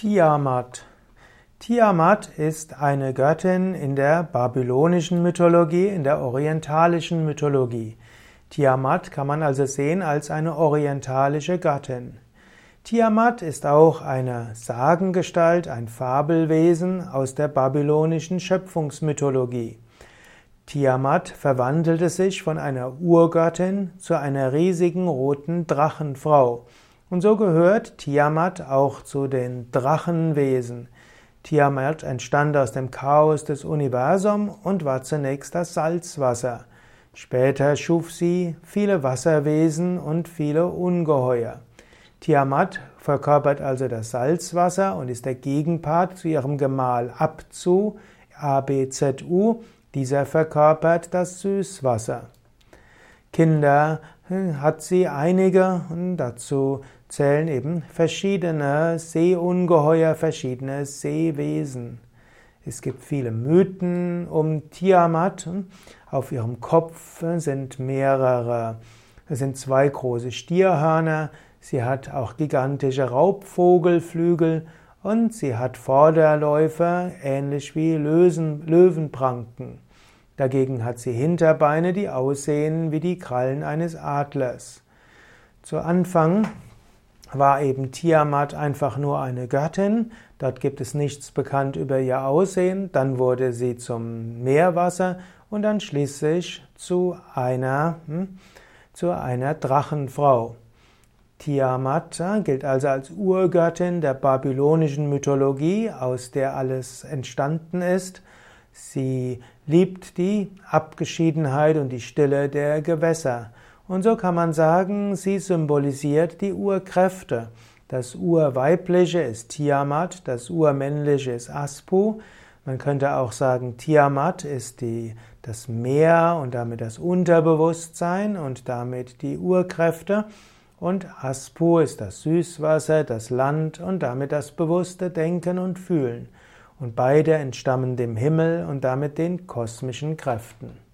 Tiamat. Tiamat ist eine Göttin in der babylonischen Mythologie, in der orientalischen Mythologie. Tiamat kann man also sehen als eine orientalische Göttin. Tiamat ist auch eine Sagengestalt, ein Fabelwesen aus der babylonischen Schöpfungsmythologie. Tiamat verwandelte sich von einer Urgöttin zu einer riesigen roten Drachenfrau. Und so gehört Tiamat auch zu den Drachenwesen. Tiamat entstand aus dem Chaos des Universums und war zunächst das Salzwasser. Später schuf sie viele Wasserwesen und viele Ungeheuer. Tiamat verkörpert also das Salzwasser und ist der Gegenpart zu ihrem Gemahl Abzu, ABZU. Dieser verkörpert das Süßwasser. Kinder hat sie einige und dazu zählen eben verschiedene Seeungeheuer, verschiedene Seewesen. Es gibt viele Mythen um Tiamat. Auf ihrem Kopf sind mehrere, es sind zwei große Stierhörner. Sie hat auch gigantische Raubvogelflügel und sie hat Vorderläufe ähnlich wie Löwenpranken. Dagegen hat sie Hinterbeine, die aussehen wie die Krallen eines Adlers. Zu Anfang war eben Tiamat einfach nur eine Göttin. Dort gibt es nichts bekannt über ihr Aussehen. Dann wurde sie zum Meerwasser und dann schließlich zu einer, hm, zu einer Drachenfrau. Tiamat gilt also als Urgöttin der babylonischen Mythologie, aus der alles entstanden ist. Sie liebt die Abgeschiedenheit und die Stille der Gewässer. Und so kann man sagen, sie symbolisiert die Urkräfte. Das Urweibliche ist Tiamat, das Urmännliche ist Aspu. Man könnte auch sagen, Tiamat ist die, das Meer und damit das Unterbewusstsein und damit die Urkräfte. Und Aspu ist das Süßwasser, das Land und damit das bewusste Denken und Fühlen. Und beide entstammen dem Himmel und damit den kosmischen Kräften.